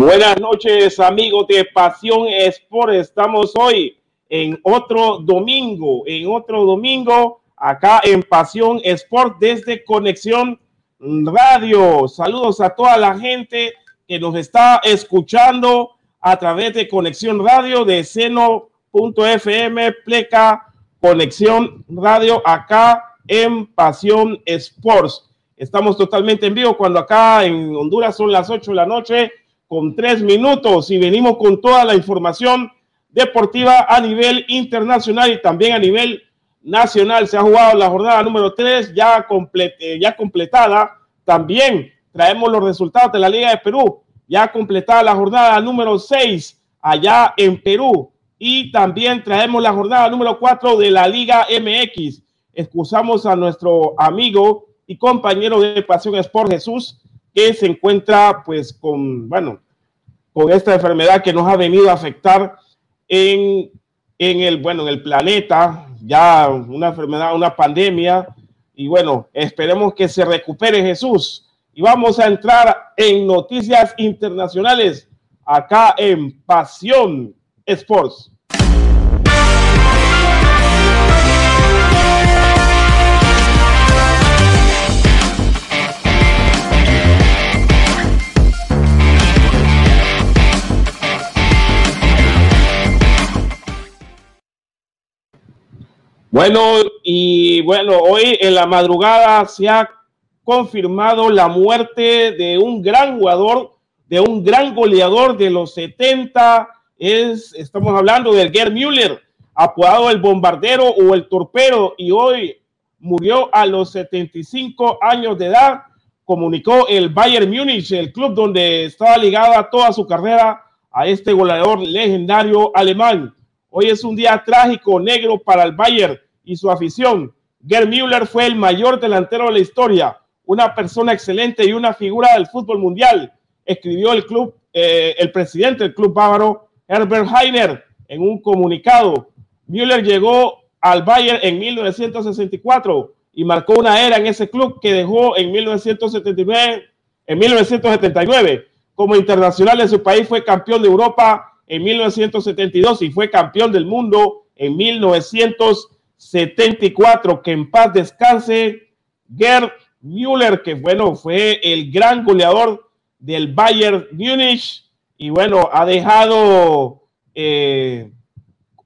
Buenas noches, amigos de Pasión Sport. Estamos hoy en otro domingo, en otro domingo, acá en Pasión Sport desde Conexión Radio. Saludos a toda la gente que nos está escuchando a través de Conexión Radio de seno.fm, pleca Conexión Radio acá en Pasión Sports. Estamos totalmente en vivo cuando acá en Honduras son las 8 de la noche con tres minutos y venimos con toda la información deportiva a nivel internacional y también a nivel nacional. Se ha jugado la jornada número 3 ya, ya completada. También traemos los resultados de la Liga de Perú, ya completada la jornada número 6 allá en Perú. Y también traemos la jornada número 4 de la Liga MX. Excusamos a nuestro amigo y compañero de Pasión Sport Jesús que se encuentra pues con, bueno, con esta enfermedad que nos ha venido a afectar en, en el, bueno, en el planeta, ya una enfermedad, una pandemia, y bueno, esperemos que se recupere Jesús. Y vamos a entrar en noticias internacionales acá en Pasión Sports. Bueno, y bueno, hoy en la madrugada se ha confirmado la muerte de un gran jugador, de un gran goleador de los 70. Es, estamos hablando del Gerd Müller, apodado el bombardero o el torpero, y hoy murió a los 75 años de edad. Comunicó el Bayern Múnich, el club donde estaba ligada toda su carrera a este goleador legendario alemán. Hoy es un día trágico, negro para el Bayern y su afición. Gerd Müller fue el mayor delantero de la historia, una persona excelente y una figura del fútbol mundial, escribió el club, eh, el presidente del club bávaro, Herbert Heiner, en un comunicado. Müller llegó al Bayern en 1964 y marcó una era en ese club que dejó en 1979, en 1979 como internacional de su país fue campeón de Europa en 1972 y fue campeón del mundo en 1974. Que en paz descanse Gerd Müller, que bueno, fue el gran goleador del Bayern Múnich y bueno, ha dejado, eh,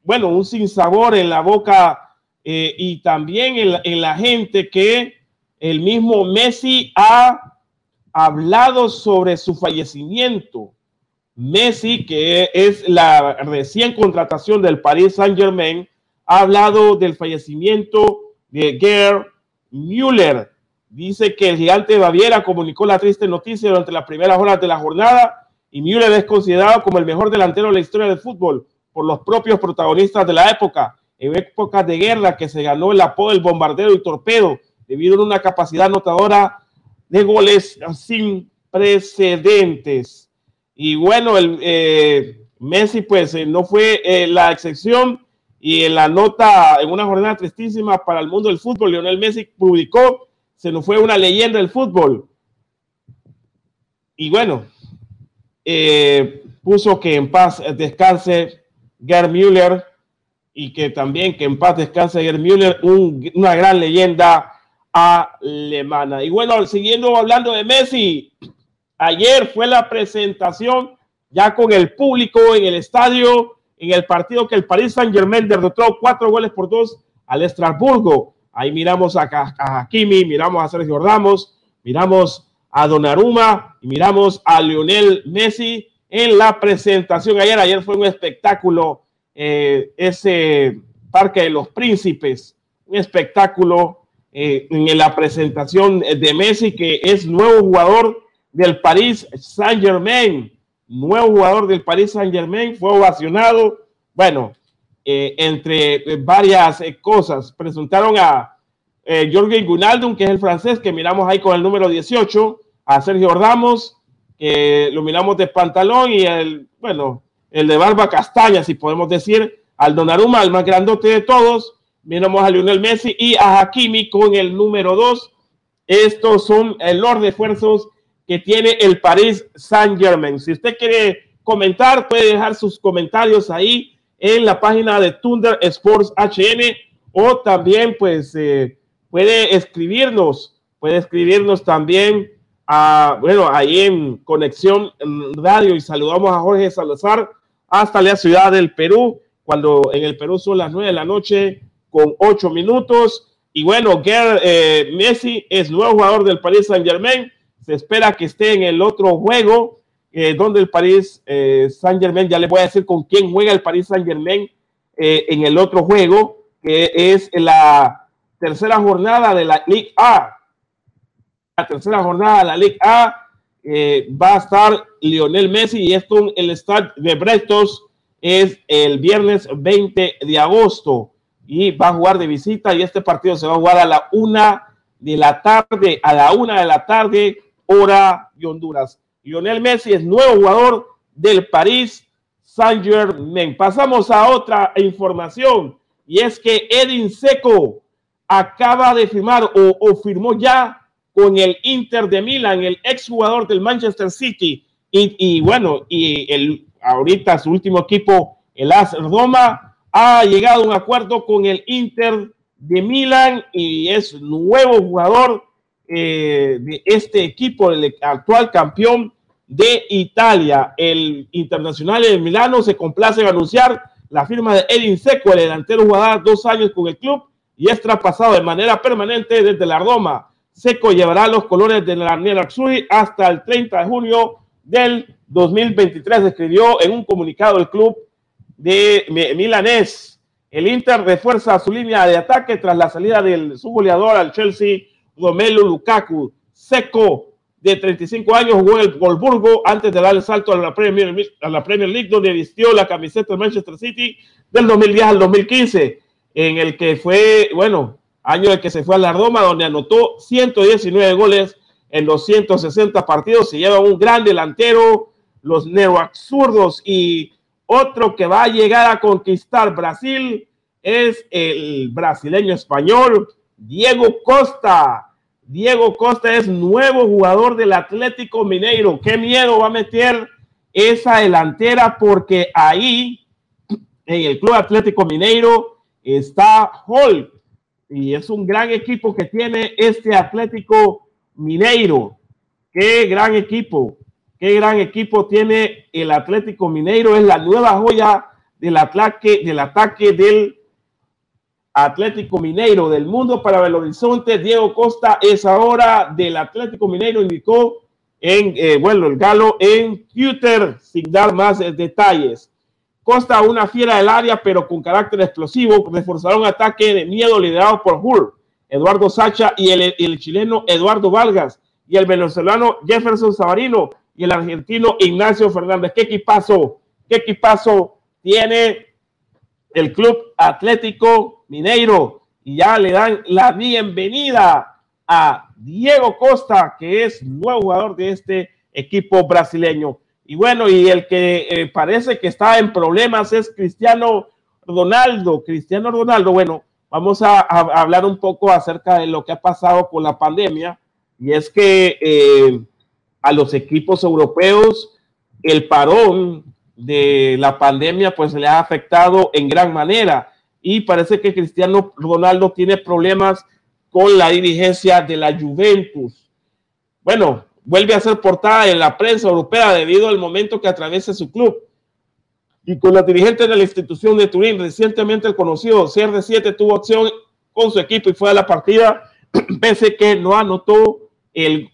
bueno, un sinsabor en la boca eh, y también en en la gente que el mismo Messi ha hablado sobre su fallecimiento Messi, que es la recién contratación del Paris Saint Germain, ha hablado del fallecimiento de Gerd Müller. Dice que el gigante Baviera comunicó la triste noticia durante las primeras horas de la jornada y Müller es considerado como el mejor delantero de la historia del fútbol por los propios protagonistas de la época, en épocas de guerra que se ganó el apodo del bombardero y torpedo debido a una capacidad notadora de goles sin precedentes. Y bueno, el eh, Messi pues eh, no fue eh, la excepción y en la nota, en una jornada tristísima para el mundo del fútbol, Lionel Messi publicó, se nos fue una leyenda del fútbol. Y bueno, puso que en paz descanse Gerd Müller y que también que en paz descanse Gerd Müller, una gran leyenda alemana. Y bueno, siguiendo hablando de Messi, Ayer fue la presentación ya con el público en el estadio, en el partido que el Paris Saint Germain derrotó cuatro goles por dos al Estrasburgo. Ahí miramos a, Hakimi, miramos a Sergio Ramos, miramos a Donnarumma y miramos a Lionel Messi en la presentación ayer. Ayer fue un espectáculo, eh, ese Parque de los Príncipes, un espectáculo eh, en la presentación de Messi, que es nuevo jugador del Paris Saint Germain, nuevo jugador del Paris Saint Germain, fue ovacionado. Bueno, eh, entre varias eh, cosas, presentaron a eh, Jorge Gunaldum, que es el francés, que miramos ahí con el número 18, a Sergio Ramos, que lo miramos de pantalón, y el, bueno, el de barba castaña, si podemos decir, al Donnarumma, el más grandote de todos, miramos a Lionel Messi y a Hakimi con el número 2. Estos son el orden de esfuerzos que tiene el Paris Saint Germain. Si usted quiere comentar, puede dejar sus comentarios ahí en la página de Thunder Sports HN o también pues eh, puede escribirnos, puede escribirnos también a, bueno, ahí en Conexión Radio y saludamos a Jorge Salazar hasta la ciudad del Perú, cuando en el Perú son las nueve de la noche con ocho minutos. Y bueno, Ger, eh, Messi es nuevo jugador del Paris Saint Germain. Se espera que esté en el otro juego, eh, donde el Paris eh, Saint Germain, ya le voy a decir con quién juega el Paris Saint Germain en el otro juego, que es la tercera jornada de la Ligue A. La tercera jornada de la Ligue A va a estar Lionel Messi y esto en el Stade de Brestos es el viernes 20 de agosto y va a jugar de visita y este partido se va a jugar a la una de la tarde, a la una de la tarde, hora de Honduras. Lionel Messi es nuevo jugador del París Saint Germain. Pasamos a otra información y es que Edin Seco acaba de firmar o, firmó ya con el Inter de Milán, el exjugador del Manchester City. Y, y bueno, y el, ahorita su último equipo, el AS Roma, ha llegado a un acuerdo con el Inter de Milán y es nuevo jugador eh, de este equipo, el actual campeón de Italia. El Internacional de Milano se complace en anunciar la firma de Edin Seco, el delantero jugará dos años con el club y es traspasado de manera permanente desde la Roma. Seco llevará los colores de la Nerazzurri hasta el 30 de junio del 2023, escribió en un comunicado el club de Milanés. El Inter refuerza su línea de ataque tras la salida del su goleador al Chelsea, Romelu Lukaku. Seco, de 35 años, jugó en el Golburgo antes de dar el salto a la, Premier, a la Premier League, donde vistió la camiseta de Manchester City del 2010 al 2015, en el que fue, bueno, año de que se fue a la Roma, donde anotó 119 goles en los 160 partidos. Se lleva un gran delantero, los neoabsurdos y otro que va a llegar a conquistar Brasil es el brasileño español Diego Costa. Diego Costa es nuevo jugador del Atlético Mineiro. Qué miedo va a meter esa delantera porque ahí en el Club Atlético Mineiro está Hulk y es un gran equipo que tiene este Atlético Mineiro. Qué gran equipo. Qué gran equipo tiene el Atlético Mineiro. Es la nueva joya del ataque, del ataque del Atlético Mineiro del mundo para Belo Horizonte. Diego Costa es ahora del Atlético Mineiro, indicó en, eh, bueno, el galo en Twitter, sin dar más detalles. Costa, una fiera del área, pero con carácter explosivo, reforzará un ataque de miedo liderado por Hull, Eduardo Sacha y el, el chileno Eduardo Vargas y el venezolano Jefferson Sabarino y el argentino Ignacio Fernández. ¿Qué equipazo? ¿Qué equipazo tiene el Club Atlético Mineiro? Y ya le dan la bienvenida a Diego Costa, que es nuevo jugador de este equipo brasileño. Y bueno, y el que eh, parece que está en problemas es Cristiano Ronaldo. Cristiano Ronaldo, bueno, vamos a, hablar un poco acerca de lo que ha pasado con la pandemia. Y es que eh, a los equipos europeos, el parón de la pandemia pues le ha afectado en gran manera y parece que Cristiano Ronaldo tiene problemas con la dirigencia de la Juventus. Bueno, vuelve a ser portada en la prensa europea debido al momento que atraviesa su club. Y con los dirigentes de la institución de Turín, recientemente el conocido CR7 tuvo acción con su equipo y fue a la partida, pese que no anotó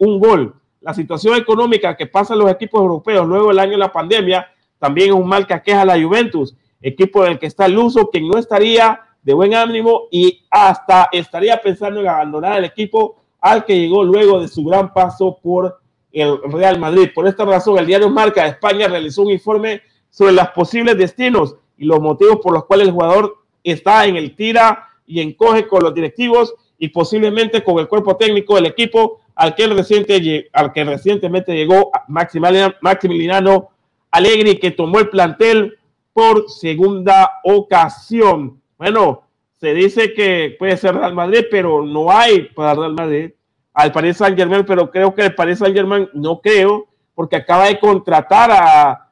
un gol. La situación económica que pasan los equipos europeos luego del año de la pandemia también es un mal que aqueja a la Juventus, equipo en el que está el uso, quien no estaría de buen ánimo y hasta estaría pensando en abandonar el equipo al que llegó luego de su gran paso por el Real Madrid. Por esta razón, el diario Marca de España realizó un informe sobre los posibles destinos y los motivos por los cuales el jugador está en el tira y encoge con los directivos y posiblemente con el cuerpo técnico del equipo al que, reciente, al que recientemente llegó Maximiliano Alegri, que tomó el plantel por segunda ocasión. Bueno, se dice que puede ser Real Madrid, pero no hay para Real Madrid. al Paris Saint Germain, pero creo que el Paris Saint Germain no creo, porque acaba de contratar a,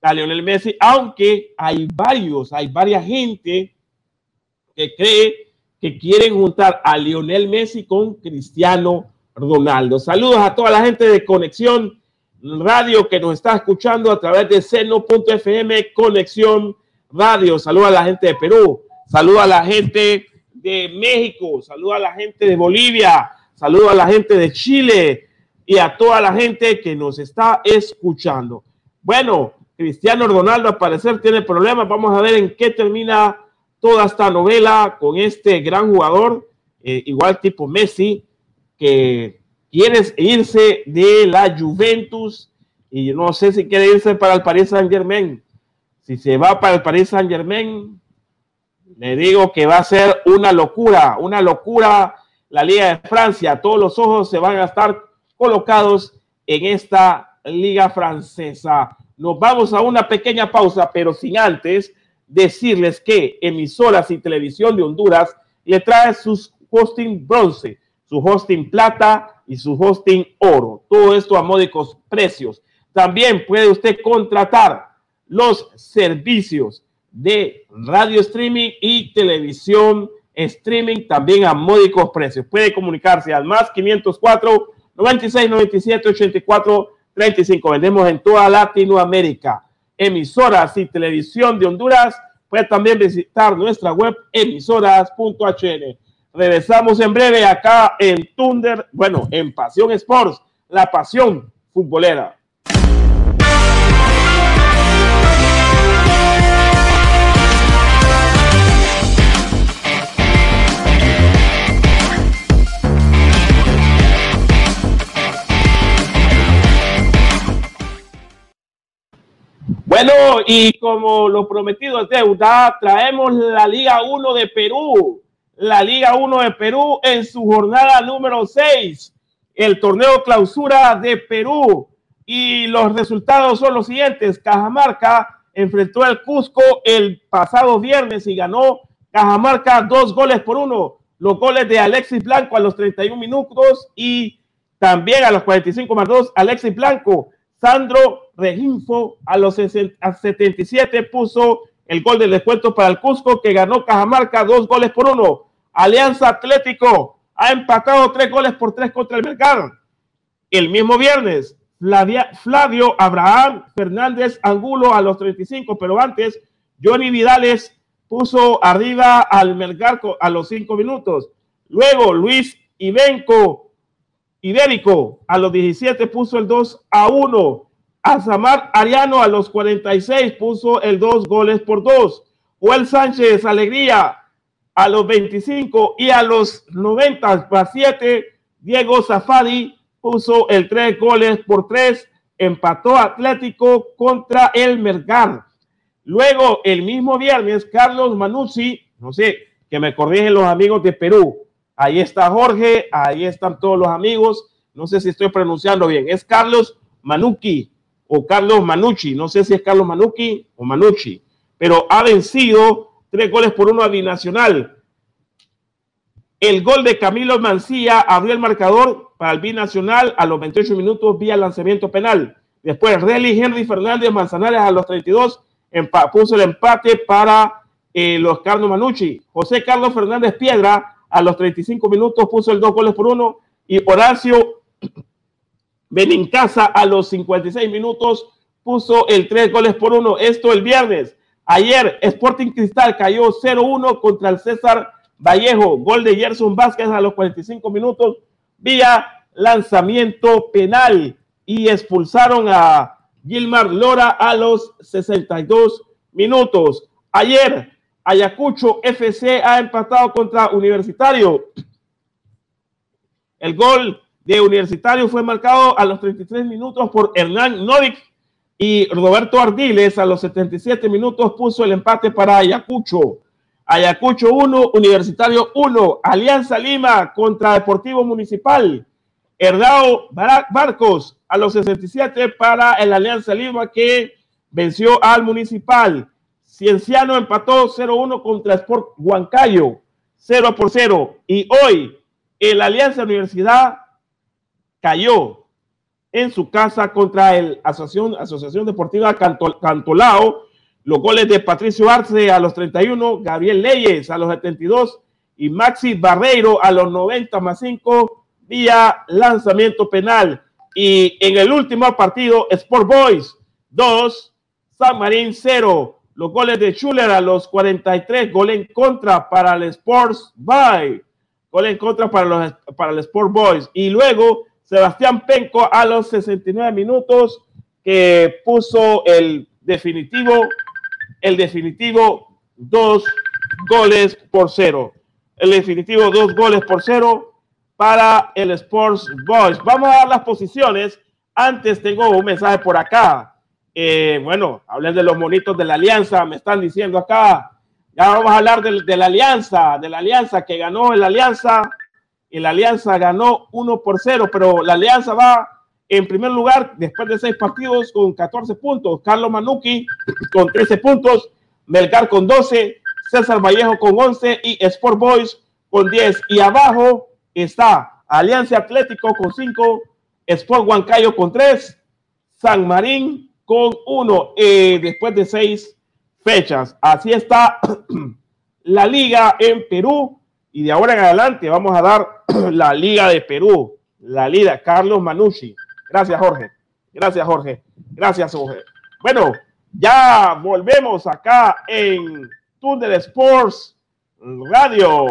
a Lionel Messi, aunque hay varios, hay varias gente que cree que quieren juntar a Lionel Messi con Cristiano Ronaldo. Saludos a toda la gente de Conexión Radio que nos está escuchando a través de seno.fm Conexión Radio. Saludos a la gente de Perú, saludos a la gente de México, saludos a la gente de Bolivia, saludos a la gente de Chile y a toda la gente que nos está escuchando. Bueno, Cristiano Ronaldo al parecer tiene problemas. Vamos a ver en qué termina toda esta novela con este gran jugador, eh, igual tipo Messi, que quiere irse de la Juventus y no sé si quiere irse para el Paris Saint Germain. Si se va para el Paris Saint Germain, le digo que va a ser una locura, una locura la Liga de Francia. Todos los ojos se van a estar colocados en esta liga francesa. Nos vamos a una pequeña pausa, pero sin antes decirles que Emisoras y Televisión de Honduras le trae sus hosting bronce, su hosting plata y su hosting oro. Todo esto a módicos precios. También puede usted contratar los servicios de radio streaming y televisión streaming también a módicos precios. Puede comunicarse al más 504 96 97 84 35. Vendemos en toda Latinoamérica. Emisoras y televisión de Honduras. Puede también visitar nuestra web emisoras.hn. Regresamos en breve acá en Thunder, bueno, en Pasión Sports, la pasión futbolera. Bueno, y como lo prometido es deuda, traemos la Liga 1 de Perú. La Liga 1 de Perú en su jornada número 6. El torneo clausura de Perú. Y los resultados son los siguientes. Cajamarca enfrentó al Cusco el pasado viernes y ganó Cajamarca dos goles por uno. Los goles de Alexis Blanco a los 31 minutos y también a los 45 más 2, Alexis Blanco. Sandro Reginfo a los 77 puso el gol del descuento para el Cusco que ganó Cajamarca dos goles por uno. Alianza Atlético ha empatado tres goles por tres contra el Mercado. El mismo viernes, Flavio Abraham Fernández Angulo a los 35, pero antes Johnny Vidales puso arriba al Mercado a los cinco minutos. Luego Luis Ibenco Ibérico a los 17 puso el 2 a 1. Azamar Ariano a los 46 puso el 2 goles por 2. Joel Sánchez Alegría a los 25 y a los 90 para 7. Diego Zafadi puso el 3 goles por 3. Empató Atlético contra el Mercar. Luego, el mismo viernes, Carlos Manucci, no sé, que me corrigen los amigos de Perú. Ahí está Jorge, ahí están todos los amigos. No sé si estoy pronunciando bien. Es Carlos Manucci o Carlos Manucci, no sé si es Carlos Manucci o Manucci, pero ha vencido tres goles por uno a Binacional. El gol de Camilo Mancilla abrió el marcador para el Binacional a los 28 minutos vía lanzamiento penal. Después, Relly Henry Fernández Manzanares a los 32 puso el empate para eh, los Carlos Manucci. José Carlos Fernández Piedra a los 35 minutos puso el dos goles por uno y Horacio Benincasa a los 56 minutos puso el tres goles por uno. Esto el viernes. Ayer Sporting Cristal cayó 0-1 contra el César Vallejo. Gol de Gerson Vázquez a los 45 minutos vía lanzamiento penal y expulsaron a Gilmar Lora a los 62 minutos. Ayer Ayacucho FC ha empatado contra Universitario. El gol de Universitario fue marcado a los 33 minutos por Hernán Novik y Roberto Ardiles a los 77 minutos puso el empate para Ayacucho. Ayacucho 1, Universitario 1, Alianza Lima contra Deportivo Municipal. Herdao Barcos a los 67 para el Alianza Lima que venció al Municipal. Cienciano empató 0-1 contra Sport Huancayo, 0 por 0. Y hoy el Alianza Universidad cayó en su casa contra el Asociación, Asociación Deportiva Cantolao. Los goles de Patricio Arce a los 31, Gabriel Leyes a los 72 y Maxi Barreiro a los 90 más 5 vía lanzamiento penal. Y en el último partido, Sport Boys 2, San Marín 0. Los goles de Schuller a los 43, gol en contra para el Sports Boys. Gol en contra para, los, para el Sport Boys. Y luego Sebastián Penco a los 69 minutos que puso el definitivo, el definitivo dos goles por cero. El definitivo dos goles por cero para el Sports Boys. Vamos a dar las posiciones. Antes tengo un mensaje por acá. Eh, bueno, hablen de los monitos de la alianza, me están diciendo acá. Ya vamos a hablar de, de la alianza, de la alianza que ganó la alianza la Alianza ganó 1 por 0, pero la Alianza va en primer lugar después de seis partidos con 14 puntos. Carlos Manucci con 13 puntos, Melgar con 12, César Vallejo con 11 y Sport Boys con 10. Y abajo está Alianza Atlético con 5, Sport Huancayo con 3, San Marín con 1 eh, después de seis fechas. Así está la liga en Perú y de ahora en adelante vamos a dar la Liga de Perú, la Liga Carlos Manucci. Gracias, Jorge. Gracias, Jorge. Gracias, Jorge. Bueno, ya volvemos acá en Túnel Sports Radio.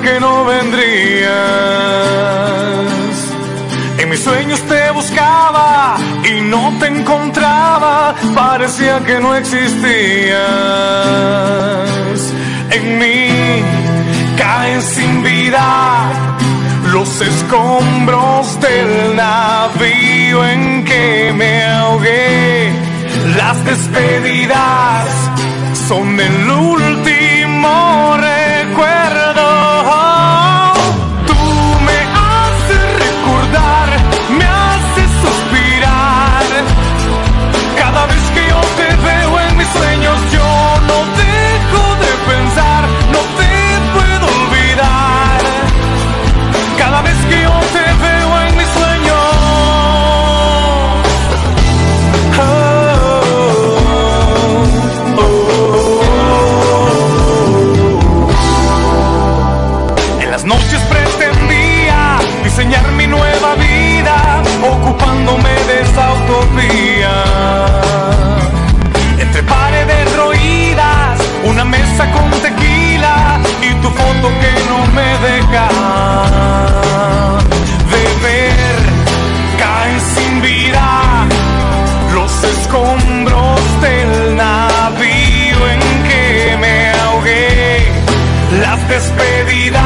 Que no vendrías. En mis sueños te buscaba y no te encontraba, parecía que no existías. En mí caen sin vida los escombros del navío en que me ahogué. Las despedidas son el último despedida.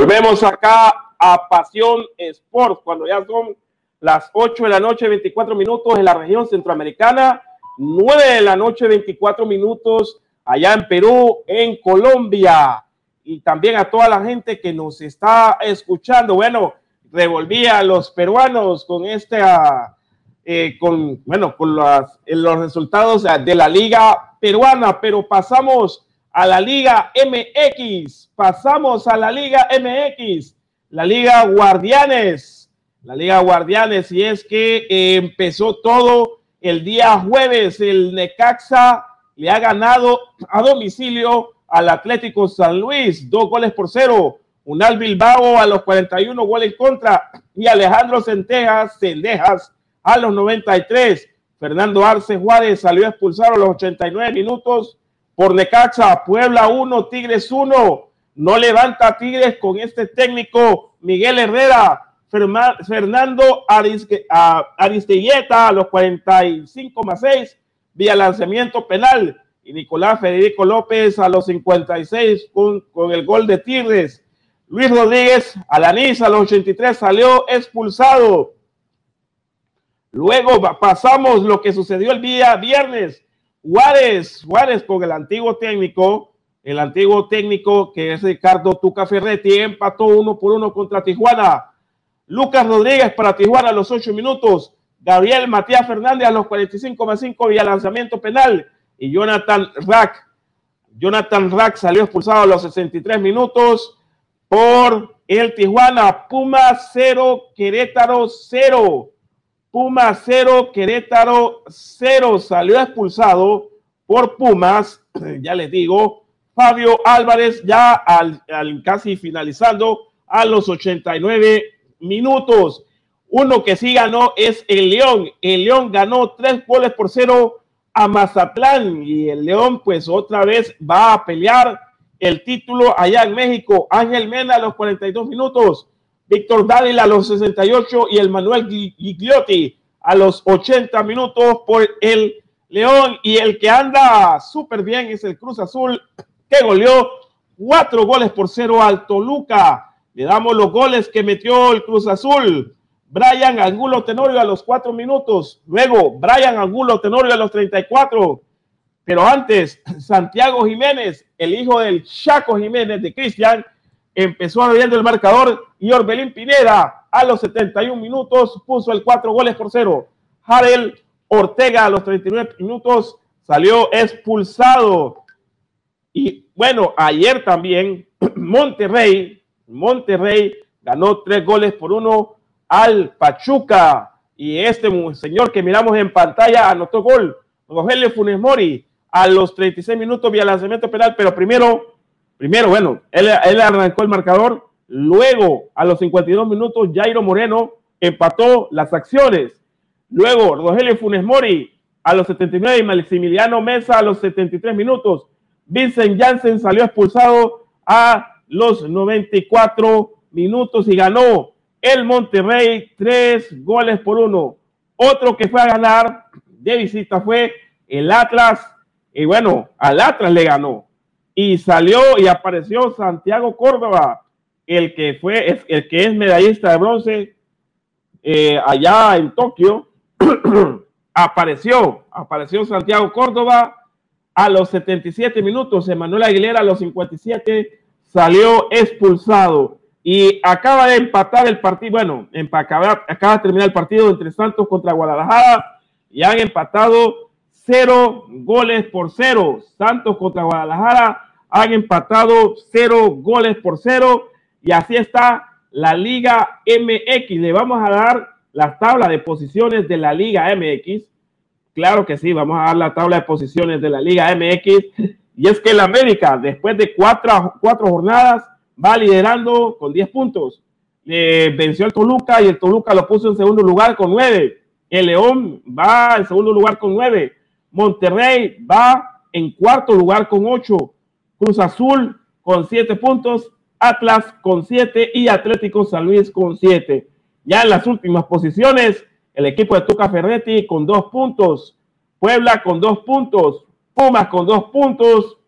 Volvemos acá a Pasión Sports cuando ya son las 8 de la noche, 24 minutos en la región centroamericana, 9 de la noche, 24 minutos allá en Perú, en Colombia. Y también a toda la gente que nos está escuchando. Bueno, revolví a los peruanos con esta, eh, con, bueno, con los resultados de la liga peruana, pero pasamos a la Liga MX. Pasamos a la Liga MX, la Liga Guardianes, la Liga Guardianes, y es que eh, empezó todo el día jueves. El Necaxa le ha ganado a domicilio al Atlético San Luis, dos goles por cero. Unal Bilbao a los 41 goles contra y Alejandro Centejas, Cendejas a los 93. Fernando Arce Juárez salió expulsado a los 89 minutos por Necaxa, Puebla 1, Tigres 1. No levanta Tigres con este técnico Miguel Herrera. Fernando Aristeguieta a los 45 más 6 vía lanzamiento penal. Y Nicolás Federico López a los 56 con, con el gol de Tigres. Luis Rodríguez Alanis a los 83 salió expulsado. Luego pasamos lo que sucedió el día viernes. Juárez, Juárez con el antiguo técnico, el antiguo técnico que es Ricardo Tuca Ferretti, empató uno por uno contra Tijuana. Lucas Rodríguez para Tijuana a los ocho minutos. Gabriel Matías Fernández a los 45 más 5 vía lanzamiento penal. Y Jonathan Rack. Jonathan Rack salió expulsado a los 63 minutos por el Tijuana. Puma 0, Querétaro 0. Pumas 0, Querétaro 0 salió expulsado por Pumas, ya les digo, Fabio Álvarez ya al, casi finalizando a los 89 minutos. Uno que sí ganó es el León. El León ganó tres goles por cero a Mazatlán y el León pues otra vez va a pelear el título allá en México. Ángel Mena a los 42 minutos. Víctor Dávila a los 68 y el Manuel Gigliotti a los 80 minutos por el León y el que anda súper bien es el Cruz Azul que goleó cuatro goles por cero al Toluca. Le damos los goles que metió el Cruz Azul. Brian Angulo Tenorio a los cuatro minutos. Luego Brian Angulo Tenorio a los 34. Pero antes, Santiago Jiménez, el hijo del Chaco Jiménez de Cristian, empezó abriendo el marcador y Orbelín Pineda a los 71 minutos puso el cuatro goles por cero. Harel Ortega a los 39 minutos salió expulsado. Y bueno, ayer también Monterrey, Monterrey ganó tres goles por uno al Pachuca. Y este señor que miramos en pantalla anotó gol, Rogelio Funes Mori, a los 36 minutos vía lanzamiento penal, pero primero Primero, bueno, él, arrancó el marcador. Luego, a los 52 minutos, Jairo Moreno empató las acciones. Luego, Rogelio Funes Mori a los 79 y Maximiliano Mesa a los 73 minutos. Vincent Janssen salió expulsado a los 94 minutos y ganó el Monterrey tres goles por uno. Otro que fue a ganar de visita fue el Atlas. Y bueno, al Atlas le ganó y salió y apareció Santiago Córdoba, el que fue, el que es medallista de bronce eh, allá en Tokio, apareció, apareció Santiago Córdoba. A los 77 minutos, Emanuel Aguilera a los 57 salió expulsado. Y acaba de empatar el partido, bueno, acaba, acaba de terminar el partido entre Santos contra Guadalajara. Y han empatado cero goles por cero. Santos contra Guadalajara han empatado cero goles por cero y así está la Liga MX. Le vamos a dar la tabla de posiciones de la Liga MX. Claro que sí, vamos a dar la tabla de posiciones de la Liga MX. Y es que el América, después de cuatro, cuatro jornadas, va liderando con 10 puntos. venció al Toluca y el Toluca lo puso en segundo lugar con 9. El León va en segundo lugar con 9. Monterrey va en cuarto lugar con 8. Cruz Azul con 7 puntos, Atlas con 7 y Atlético San Luis con 7. Ya en las últimas posiciones, el equipo de Tuca Ferretti con 2 puntos, Puebla con 2 puntos, Pumas con 2 puntos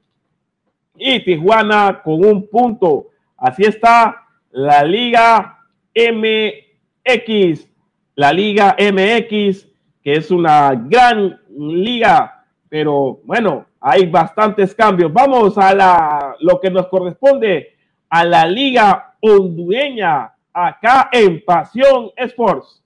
y Tijuana con un punto. Así está la Liga MX, la Liga MX, que es una gran liga, pero bueno, hay bastantes cambios. Vamos a la, lo que nos corresponde a la Liga Hondureña, acá en Pasión Sports.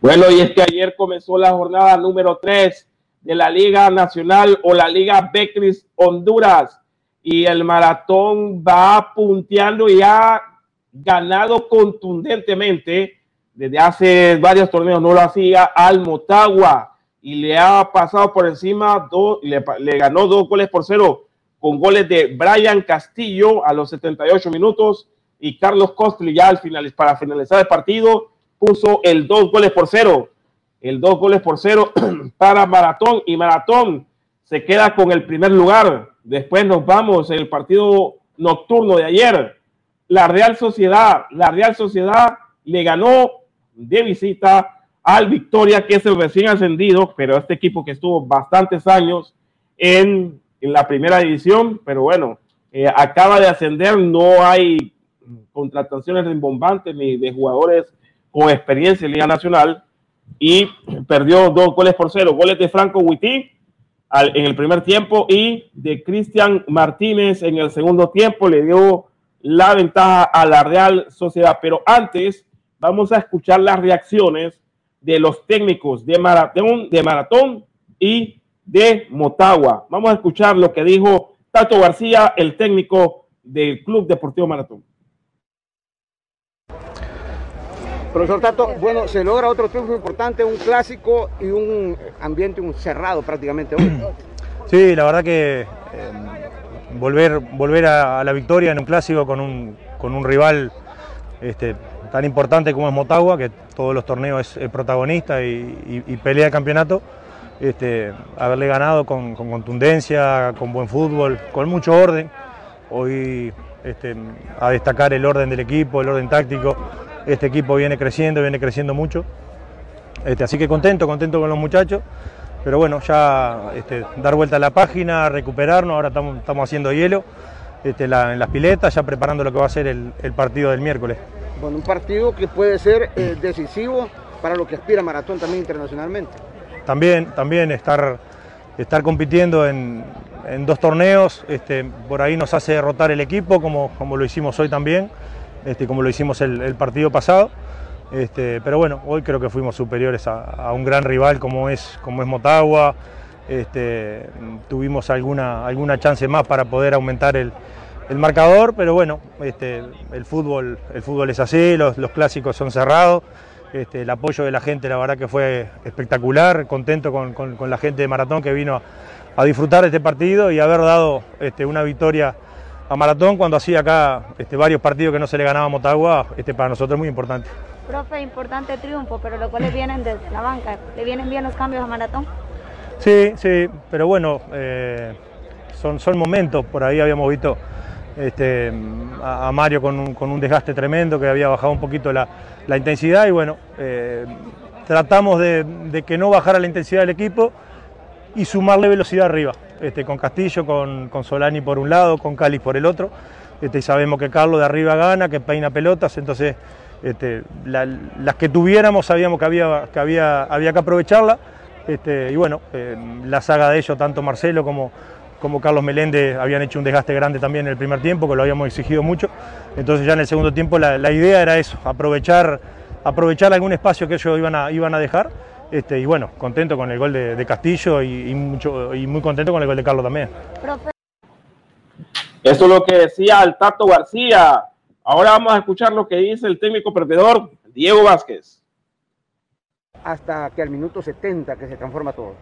Bueno, y es que ayer comenzó la jornada número 3 de la Liga Nacional o la Liga Becris Honduras. Y el maratón va punteando y ha ganado contundentemente. Desde hace varios torneos, no lo hacía al Motagua. Y le ha pasado por encima, dos, le, ganó dos goles por cero con goles de Brian Castillo a los 78 minutos y Carlos Costli ya al final, para finalizar el partido puso el dos goles por cero. El dos goles por cero para Maratón y Maratón se queda con el primer lugar. Después nos vamos el partido nocturno de ayer. La Real Sociedad, la Real Sociedad le ganó de visita al Victoria, que es el recién ascendido, pero este equipo que estuvo bastantes años en, en la primera división, pero bueno, eh, acaba de ascender, no hay contrataciones rimbombantes ni de jugadores con experiencia en Liga Nacional y perdió dos goles por cero. Goles de Franco Huití en el primer tiempo y de Cristian Martínez en el segundo tiempo le dio la ventaja a la Real Sociedad. Pero antes vamos a escuchar las reacciones de los técnicos de Maratón, de Maratón y de Motagua. Vamos a escuchar lo que dijo Tato García, el técnico del Club Deportivo Maratón. Profesor Tato, bueno, se logra otro triunfo importante, un clásico y un ambiente un cerrado prácticamente hoy. Sí, la verdad que eh, volver, volver a, la victoria en un clásico con un, con un rival este, tan importante como es Motagua, que todos los torneos es, protagonista y, pelea de campeonato, este, haberle ganado con, contundencia, con buen fútbol, con mucho orden. Hoy este, a destacar el orden del equipo, el orden táctico, este equipo viene creciendo, viene creciendo mucho. Este, así que contento, contento con los muchachos. Pero bueno, ya este, dar vuelta a la página, recuperarnos, ahora estamos, haciendo hielo este, en las piletas, ya preparando lo que va a ser el, partido del miércoles. Bueno, un partido que puede ser eh, decisivo para lo que aspira Maratón también internacionalmente. También, también estar, estar compitiendo en, dos torneos, este, por ahí nos hace derrotar el equipo, como, como lo hicimos hoy también. Este, como lo hicimos el, partido pasado. Este, pero bueno, hoy creo que fuimos superiores a, un gran rival como es, como es Motagua. Este, tuvimos alguna, alguna chance más para poder aumentar el, marcador, pero bueno, el, fútbol, el fútbol es así, los, clásicos son cerrados. el apoyo de la gente, la verdad que fue espectacular, contento con, la gente de Maratón que vino a, disfrutar de este partido y haber dado una victoria a Maratón cuando hacía acá este, varios partidos que no se le ganaba a Motagua, este, para nosotros es muy importante. Profe, importante triunfo, pero los cuales vienen desde la banca. ¿Le vienen bien los cambios a Maratón? Sí, sí, pero bueno, eh, son, son momentos. Por ahí habíamos visto este, a, Mario con un, desgaste tremendo, que había bajado un poquito la, intensidad y bueno, eh, tratamos de, de que no bajara la intensidad del equipo y sumarle velocidad arriba. Este, con Castillo, con, Solani por un lado, con Cali por el otro. Este, y sabemos que Carlos de arriba gana, que peina pelotas, entonces este, las que tuviéramos sabíamos que había que, aprovecharla. y bueno, eh, la saga de ellos, tanto Marcelo como, Carlos Meléndez habían hecho un desgaste grande también en el primer tiempo, que lo habíamos exigido mucho. Entonces ya en el segundo tiempo la, idea era eso, aprovechar, aprovechar algún espacio que ellos iban a dejar este, y bueno, contento con el gol de, Castillo y, mucho, y muy contento con el gol de Carlos también. Eso es lo que decía el Tato García. Ahora vamos a escuchar lo que dice el técnico perdedor, Diego Vázquez. Hasta que al minuto 70 que se transforma todo.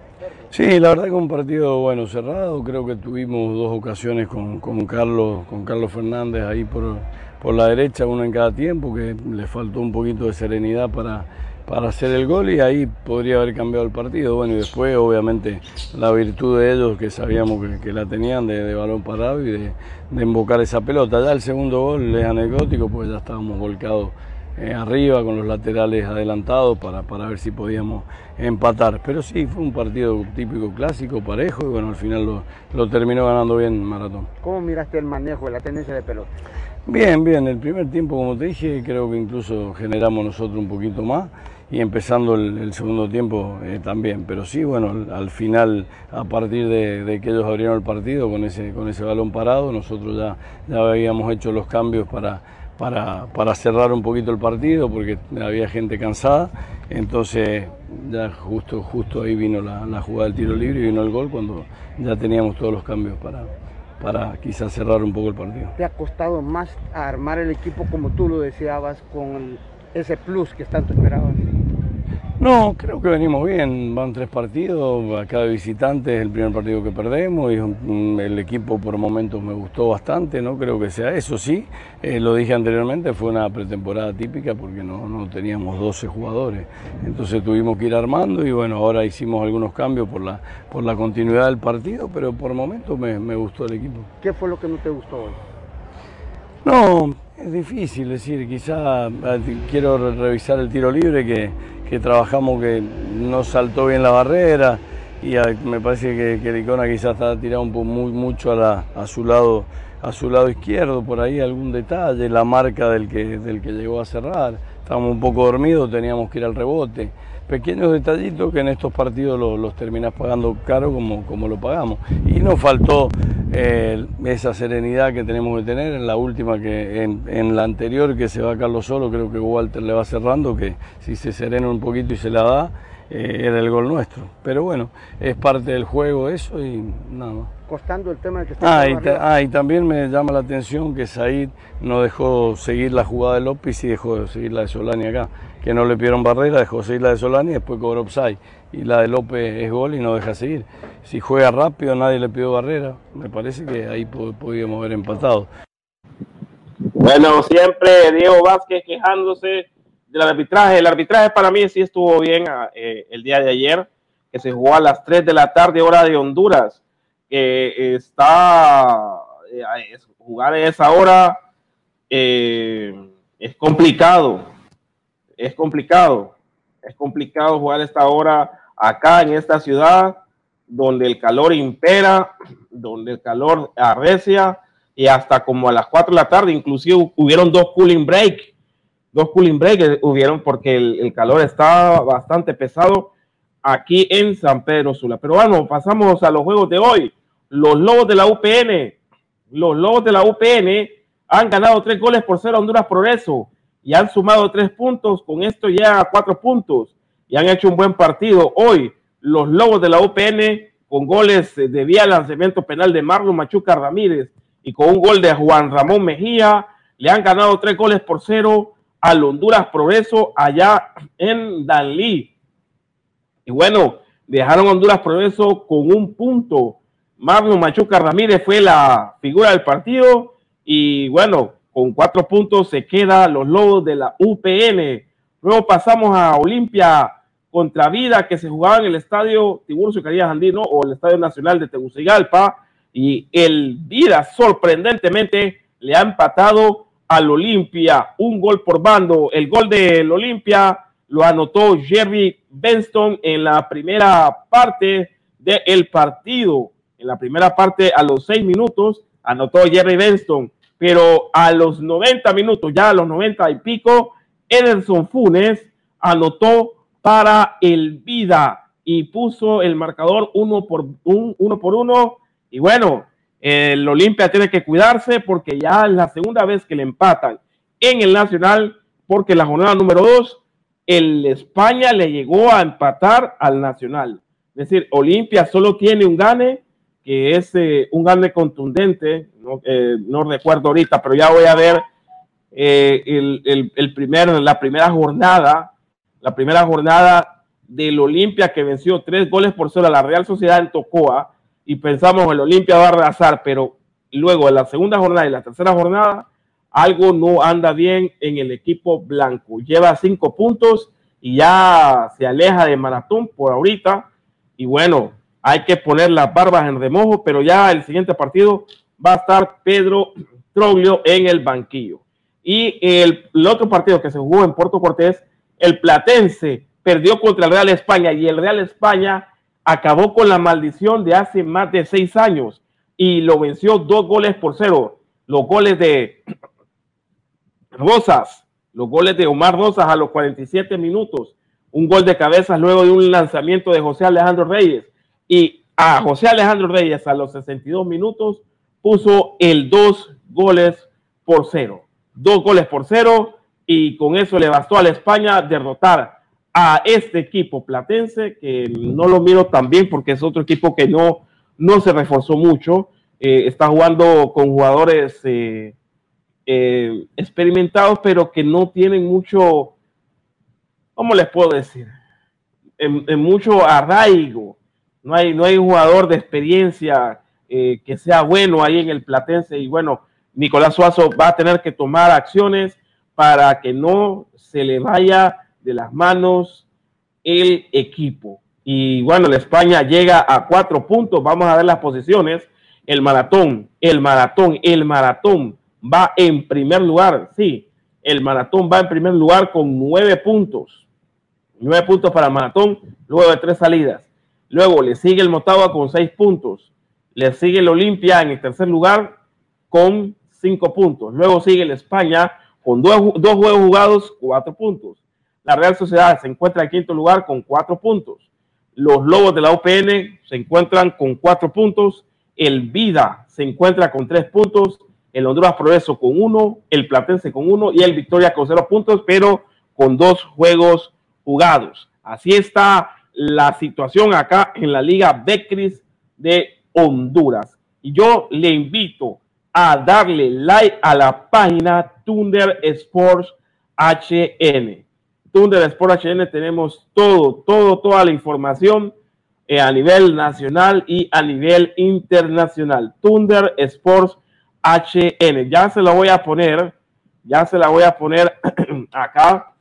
Sí, la verdad que un partido bueno cerrado. Creo que tuvimos dos ocasiones con, Carlos, con Carlos Fernández ahí por, por la derecha, uno en cada tiempo, que le faltó un poquito de serenidad para para hacer el gol y ahí podría haber cambiado el partido. Bueno, y después obviamente la virtud de ellos que sabíamos que, la tenían de, balón parado y de, de, embocar esa pelota. Ya el segundo gol es anecdótico, pues ya estábamos volcados eh, arriba con los laterales adelantados para, para ver si podíamos empatar. Pero sí, fue un partido típico clásico, parejo, y bueno, al final lo, lo terminó ganando bien Maratón. ¿Cómo miraste el manejo de la tendencia de pelota? Bien, bien, el primer tiempo, como te dije, creo que incluso generamos nosotros un poquito más y empezando el, segundo tiempo eh, también. Pero sí, bueno, al final, a partir de, que ellos abrieron el partido con ese, con ese balón parado, nosotros ya, ya habíamos hecho los cambios para, para, para cerrar un poquito el partido porque había gente cansada. Entonces, ya justo, justo ahí vino la, la jugada del tiro libre y vino el gol cuando ya teníamos todos los cambios para, para quizás cerrar un poco el partido. ¿Te ha costado más armar el equipo como tú lo deseabas con ese plus que tanto esperabas? No, creo que venimos bien. Van tres partidos. Acá de visitante es el primer partido que perdemos y el equipo por momentos me gustó bastante. No creo que sea eso. Sí, eh, lo dije anteriormente, fue una pretemporada típica porque no, no, teníamos 12 jugadores. Entonces tuvimos que ir armando y bueno, ahora hicimos algunos cambios por la, por la continuidad del partido, pero por momentos me, me gustó el equipo. ¿Qué fue lo que no te gustó hoy? No, es difícil decir. Quizá quiero revisar el tiro libre que que trabajamos que no saltó bien la barrera y me parece que, que Icona quizás está tirado un poco muy, mucho a, a, su lado, a su lado izquierdo, por ahí algún detalle, la marca del que, del que llegó a cerrar. Estábamos un poco dormidos, teníamos que ir al rebote. Pequeños detallitos que en estos partidos los, los terminás pagando caro como, como lo pagamos. Y nos faltó eh, esa serenidad que tenemos que tener. En la última, que en, la anterior que se va Carlos solo, creo que Walter le va cerrando, que si se serena un poquito y se la da, eh, era el gol nuestro. Pero bueno, es parte del juego eso y nada más. Costando el tema de que está ah, y, ah, y también me llama la atención que Said no dejó seguir la jugada de López y dejó seguir la de Solani acá. Que no le pidieron barrera, dejó seguir la de Solani y después cobró upside y la de López es gol y no deja seguir. Si juega rápido, nadie le pidió barrera. Me parece que ahí podíamos haber empatado. Bueno, siempre Diego Vázquez quejándose del arbitraje. El arbitraje para mí sí estuvo bien ah, eh, el día de ayer, que se jugó a las 3 de la tarde, hora de Honduras. Que está eh, jugar a esa hora eh, es complicado. Es complicado es complicado jugar esta hora acá en esta ciudad donde el calor impera, donde el calor arrecia y hasta como a las 4 de la tarde, inclusive hubieron dos cooling break, dos cooling break hubieron porque el, calor estaba bastante pesado aquí en San Pedro Sula. Pero bueno, pasamos a los juegos de hoy. Los Lobos de la UPN, los Lobos de la UPN han ganado tres goles por cero a Honduras Progreso y han sumado tres puntos. Con esto ya cuatro puntos y han hecho un buen partido. Hoy, los Lobos de la UPN, con goles de vía lanzamiento penal de Marlon Machuca Ramírez y con un gol de Juan Ramón Mejía, le han ganado tres goles por cero al Honduras Progreso allá en Danlí. Y bueno, dejaron Honduras Progreso con un punto. Marlon Machuca Ramírez fue la figura del partido y bueno, con cuatro puntos se queda los Lobos de la UPN. Luego pasamos a Olimpia contra Vida que se jugaba en el estadio Tiburcio Carías Andino o el Estadio Nacional de Tegucigalpa y el Vida sorprendentemente le ha empatado al Olimpia un gol por bando. El gol del Olimpia lo anotó Jerry Benston en la primera parte del partido. En la primera parte a los seis minutos anotó Jerry Benston pero a los 90 minutos, ya a los 90 y pico, Ederson Funes anotó para el Vida y puso el marcador uno por, un, uno, por uno. Y bueno, el Olimpia tiene que cuidarse porque ya es la segunda vez que le empatan en el Nacional, porque la jornada número dos, el España le llegó a empatar al Nacional. Es decir, Olimpia solo tiene un gane que es eh, un gane contundente, eh, no, recuerdo ahorita, pero ya voy a ver eh, el, el, primer, la primera jornada, la primera jornada del Olimpia que venció tres goles por cero a la Real Sociedad en Tocoa y pensamos el Olimpia va a arrasar, pero luego en la segunda jornada y la tercera jornada algo no anda bien en el equipo blanco. Lleva cinco puntos y ya se aleja de maratón por ahorita. Y bueno, hay que poner las barbas en remojo, pero ya el siguiente partido va a estar Pedro Troglio en el banquillo. Y el, el, otro partido que se jugó en Puerto Cortés, el Platense perdió contra el Real España y el Real España acabó con la maldición de hace más de seis años y lo venció dos goles por cero. Los goles de Rosas, los goles de Omar Rosas a los 47 minutos, un gol de cabeza luego de un lanzamiento de José Alejandro Reyes y a José Alejandro Reyes a los 62 minutos puso el dos goles por cero. Dos goles por cero y con eso le bastó a la España derrotar a este equipo platense que no lo miro tan bien porque es otro equipo que no, no se reforzó mucho. Eh, está jugando con jugadores eh, eh, experimentados, pero que no tienen mucho, ¿cómo les puedo decir? En, mucho arraigo. No hay, no hay un jugador de experiencia eh, que sea bueno ahí en el Platense. Y bueno, Nicolás Suazo va a tener que tomar acciones para que no se le vaya de las manos el equipo. Y bueno, la España llega a cuatro puntos. Vamos a ver las posiciones. El maratón, el maratón, el maratón va en primer lugar. Sí, el maratón va en primer lugar con nueve puntos. Nueve puntos para el maratón, luego de tres salidas. Luego le sigue el Motagua con seis puntos. Le sigue el Olimpia en el tercer lugar con cinco puntos. Luego sigue el España con dos, dos, juegos jugados, cuatro puntos. La Real Sociedad se encuentra en quinto lugar con cuatro puntos. Los Lobos de la UPN se encuentran con cuatro puntos. El Vida se encuentra con tres puntos el Honduras Progreso con uno, el Platense con uno y el Victoria con cero puntos, pero con dos juegos jugados. Así está la situación acá en la Liga Becris de Honduras. Y yo le invito a darle like a la página Thunder Sports HN. Thunder Sports HN tenemos todo, todo, toda la información eh, a nivel nacional y a nivel internacional. Thunder Sports HN. Ya se la voy a poner, ya se la voy a poner acá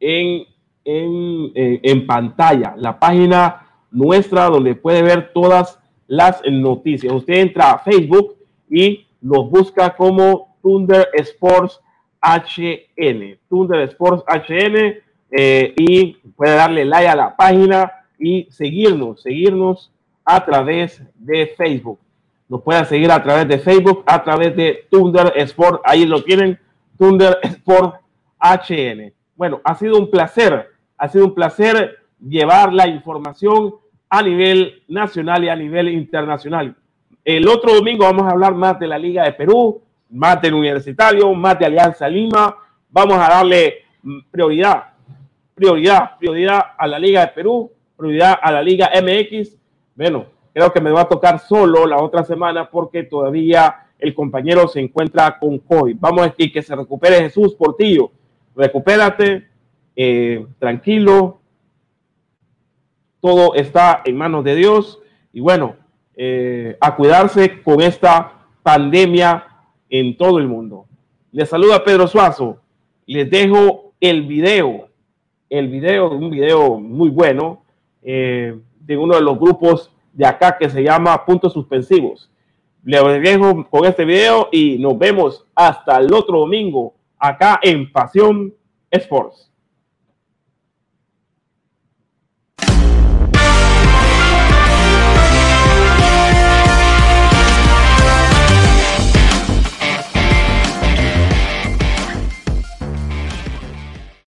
en, en, en, en, pantalla, la página nuestra donde puede ver todas las noticias. Usted entra a Facebook y nos busca como Thunder Sports HN, Thunder Sports HN, eh, y puede darle like a la página y seguirnos, seguirnos a través de Facebook. Nos pueden seguir a través de Facebook, a través de Thunder Sport. Ahí lo tienen, Thunder Sport HN. Bueno, ha sido un placer, ha sido un placer llevar la información a nivel nacional y a nivel internacional. El otro domingo vamos a hablar más de la Liga de Perú, más del Universitario, más de Alianza Lima. Vamos a darle prioridad, prioridad, prioridad a la Liga de Perú, prioridad a la Liga MX. Bueno, Creo que me va a tocar solo la otra semana porque todavía el compañero se encuentra con COVID. Vamos a decir que se recupere Jesús Portillo. Recupérate, eh, tranquilo. Todo está en manos de Dios. Y bueno, eh, a cuidarse con esta pandemia en todo el mundo. Les saluda Pedro Suazo. Les dejo el video, el video, un video muy bueno eh, de uno de los grupos de acá que se llama Puntos Suspensivos. Le dejo con este video y nos vemos hasta el otro domingo acá en Pasión Sports.